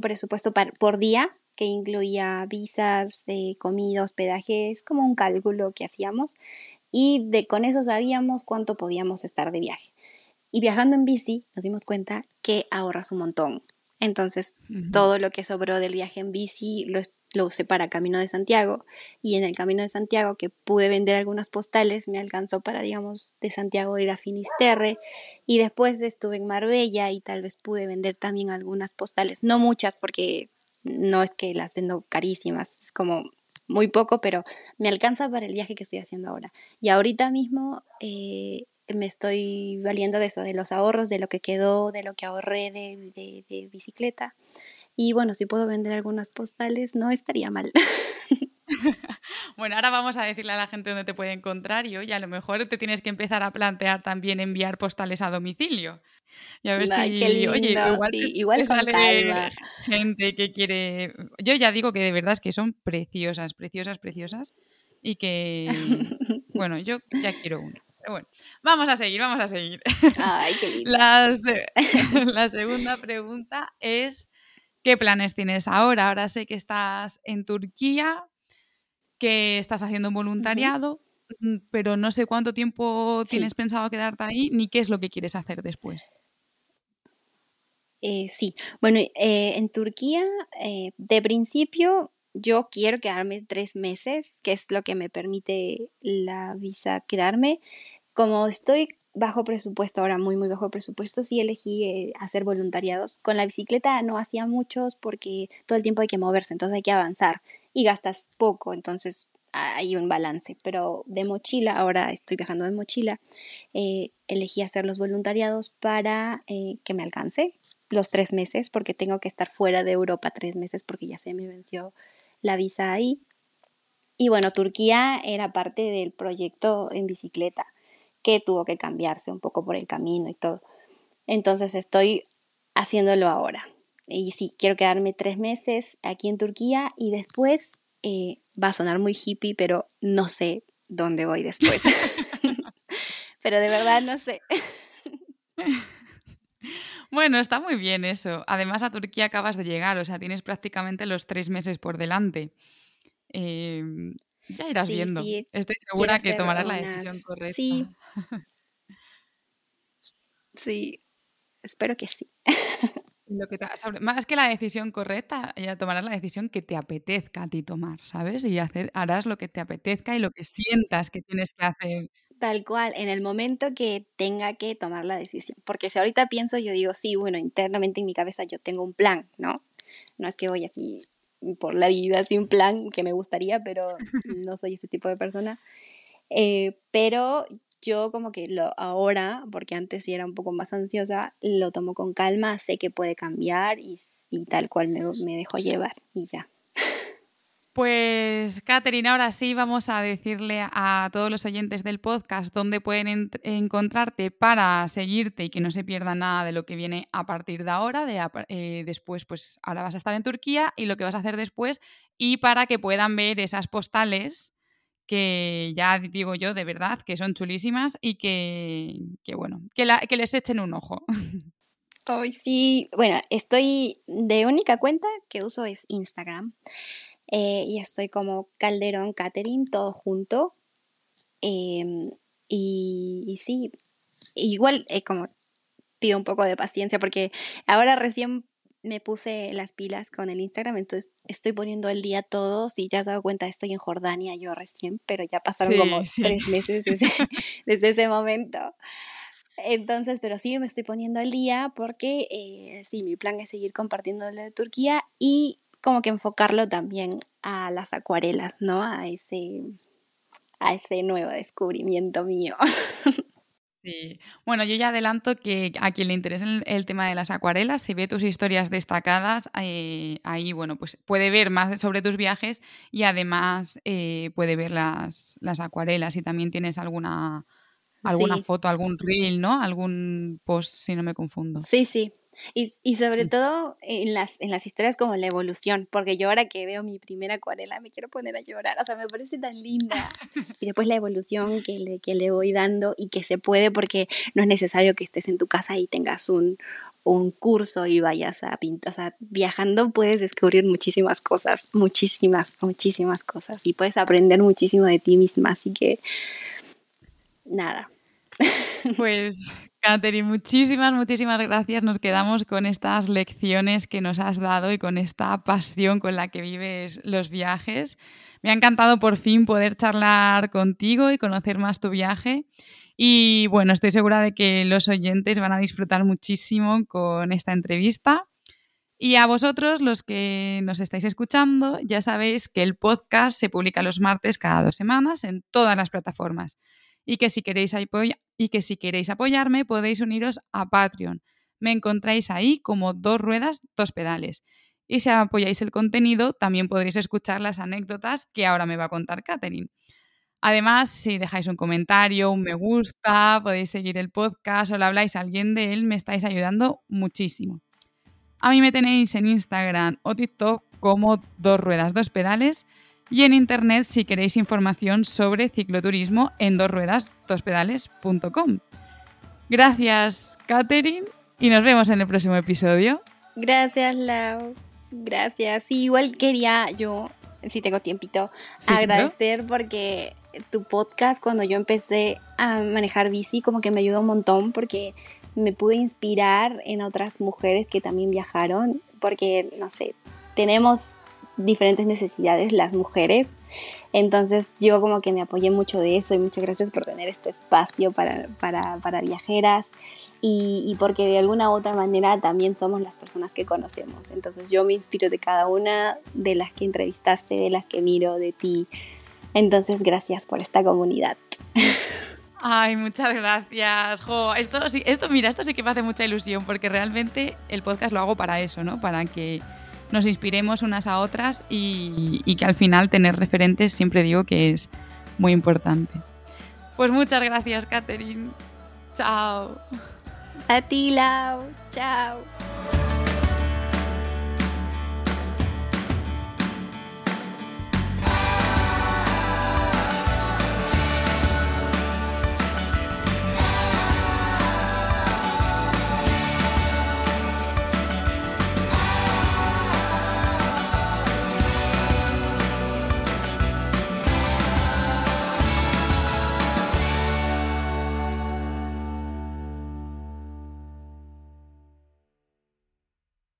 presupuesto por día que incluía visas, de comida, hospedaje, como un cálculo que hacíamos y de, con eso sabíamos cuánto podíamos estar de viaje. Y viajando en bici nos dimos cuenta que ahorras un montón. Entonces, todo lo que sobró del viaje en bici lo, lo usé para Camino de Santiago y en el Camino de Santiago que pude vender algunas postales me alcanzó para, digamos, de Santiago ir a Finisterre y después estuve en Marbella y tal vez pude vender también algunas postales, no muchas porque no es que las vendo carísimas, es como muy poco, pero me alcanza para el viaje que estoy haciendo ahora. Y ahorita mismo eh, me estoy valiendo de eso, de los ahorros, de lo que quedó, de lo que ahorré de, de bicicleta. Y bueno, si puedo vender algunas postales, no estaría mal. bueno, ahora vamos a decirle a la gente dónde te puede encontrar y hoy a lo mejor te tienes que empezar a plantear también enviar postales a domicilio. Y a ver si, oye, igual, igual sale gente que quiere. Yo ya digo que de verdad es que son preciosas, preciosas, preciosas. Y que, bueno, yo ya quiero una. Bueno, vamos a seguir, vamos a seguir. Ay, qué lindo. la segunda pregunta es ¿Qué planes tienes ahora? Ahora sé que estás en Turquía, que estás haciendo un voluntariado, mm, pero no sé cuánto tiempo tienes pensado quedarte ahí ni qué es lo que quieres hacer después. Eh, sí, bueno, eh, en Turquía, eh, de principio, yo quiero quedarme tres meses, que es lo que me permite la visa quedarme. Como estoy bajo presupuesto, ahora muy, muy bajo presupuesto, sí elegí eh, hacer voluntariados. Con la bicicleta no hacía muchos porque todo el tiempo hay que moverse, entonces hay que avanzar y gastas poco, entonces hay un balance. Pero de mochila, ahora estoy viajando de mochila, eh, elegí hacer los voluntariados para eh, que me alcance los tres meses, porque tengo que estar fuera de Europa tres meses porque ya se me venció la visa ahí. Y bueno, Turquía era parte del proyecto en bicicleta que tuvo que cambiarse un poco por el camino y todo. Entonces estoy haciéndolo ahora. Y sí, quiero quedarme tres meses aquí en Turquía y después eh, va a sonar muy hippie, pero no sé dónde voy después. pero de verdad no sé. Bueno, está muy bien eso. Además, a Turquía acabas de llegar, o sea, tienes prácticamente los tres meses por delante. Eh, ya irás viendo. Estoy segura que tomarás la decisión correcta. Sí. sí, espero que sí. más que la decisión correcta, ya tomarás la decisión que te apetezca a ti tomar, ¿sabes? Y hacer, harás lo que te apetezca y lo que sientas que tienes que hacer. Tal cual, en el momento que tenga que tomar la decisión. Porque si ahorita pienso, yo digo, sí, bueno, internamente en mi cabeza yo tengo un plan, ¿no? No es que voy así por la vida sin plan, que me gustaría, pero no soy ese tipo de persona. Eh, pero yo como que lo ahora, porque antes sí era un poco más ansiosa, lo tomo con calma, sé que puede cambiar y, tal cual me, me dejo llevar y ya. Pues, Catherine, ahora sí vamos a decirle a todos los oyentes del podcast dónde pueden encontrarte para seguirte y que no se pierda nada de lo que viene a partir de ahora. De, eh, después, pues ahora vas a estar en Turquía y lo que vas a hacer después y para que puedan ver esas postales que ya digo yo de verdad que son chulísimas y que, bueno, que, que les echen un ojo. Hoy sí, bueno, estoy de única cuenta que uso es Instagram eh, y estoy como Calderón Catherine, todo junto. Em, y, y, sí, igual es como pido un poco de paciencia porque ahora recién me puse las pilas con el Instagram, entonces estoy poniendo el día todos y ya has dado cuenta, estoy en Jordania yo recién, pero ya pasaron como tres meses desde, ese momento. Entonces, pero sí me estoy poniendo al día porque eh, sí, mi plan es seguir compartiendo de Turquía y como que enfocarlo también a las acuarelas, ¿no? A ese, a ese nuevo descubrimiento mío. Sí. Bueno, yo ya adelanto que a quien le interese el, tema de las acuarelas, si ve tus historias destacadas, eh, ahí bueno, pues puede ver más sobre tus viajes y además eh, puede ver las, las, acuarelas. Y también tienes alguna, alguna foto, algún reel, ¿no? Algún post, si no me confundo. Sí, sí. Y, y sobre todo en las, en las historias como la evolución, porque yo ahora que veo mi primera acuarela me quiero poner a llorar, o sea, me parece tan linda. Y después la evolución que le, que le voy dando y que se puede porque no es necesario que estés en tu casa y tengas un, un curso y vayas a pintar, o sea, viajando puedes descubrir muchísimas cosas, muchísimas, muchísimas cosas y puedes aprender muchísimo de ti misma, así que nada. Pues Catherine, muchísimas, muchísimas gracias. Nos quedamos con estas lecciones que nos has dado y con esta pasión con la que vives los viajes. Me ha encantado por fin poder charlar contigo y conocer más tu viaje. Y bueno, estoy segura de que los oyentes van a disfrutar muchísimo con esta entrevista. Y a vosotros, los que nos estáis escuchando, ya sabéis que el podcast se publica los martes cada dos semanas en todas las plataformas y que si queréis, y que si queréis apoyarme podéis uniros a Patreon. Me encontráis ahí como dos ruedas, dos pedales. Y si apoyáis el contenido, también podréis escuchar las anécdotas que ahora me va a contar Catherine. Además, si dejáis un comentario, un me gusta, podéis seguir el podcast o le habláis a alguien de él, me estáis ayudando muchísimo. A mí me tenéis en Instagram o TikTok como dos ruedas, dos pedales y en internet si queréis información sobre cicloturismo en dos ruedas, dospedales.com. Gracias, Catherine, y nos vemos en el próximo episodio. Gracias, Lau. Gracias. igual quería yo, si tengo tiempito, agradecer porque tu podcast, cuando yo empecé a manejar bici, como que me ayudó un montón porque me pude inspirar en otras mujeres que también viajaron, porque, no sé, tenemos diferentes necesidades las mujeres. Entonces yo como que me apoyé mucho de eso y muchas gracias por tener este espacio para, para, para viajeras y, y, porque de alguna u otra manera también somos las personas que conocemos. Entonces yo me inspiro de cada una de las que entrevistaste, de las que miro, de ti. Entonces gracias por esta comunidad. Ay, muchas gracias. Jo, esto, esto, mira, esto sí que me hace mucha ilusión porque realmente el podcast lo hago para eso, ¿no? Para que nos inspiremos unas a otras y, que al final tener referentes siempre digo que es muy importante. Pues muchas gracias, Catherine. Chao. A ti, Lau. Chao.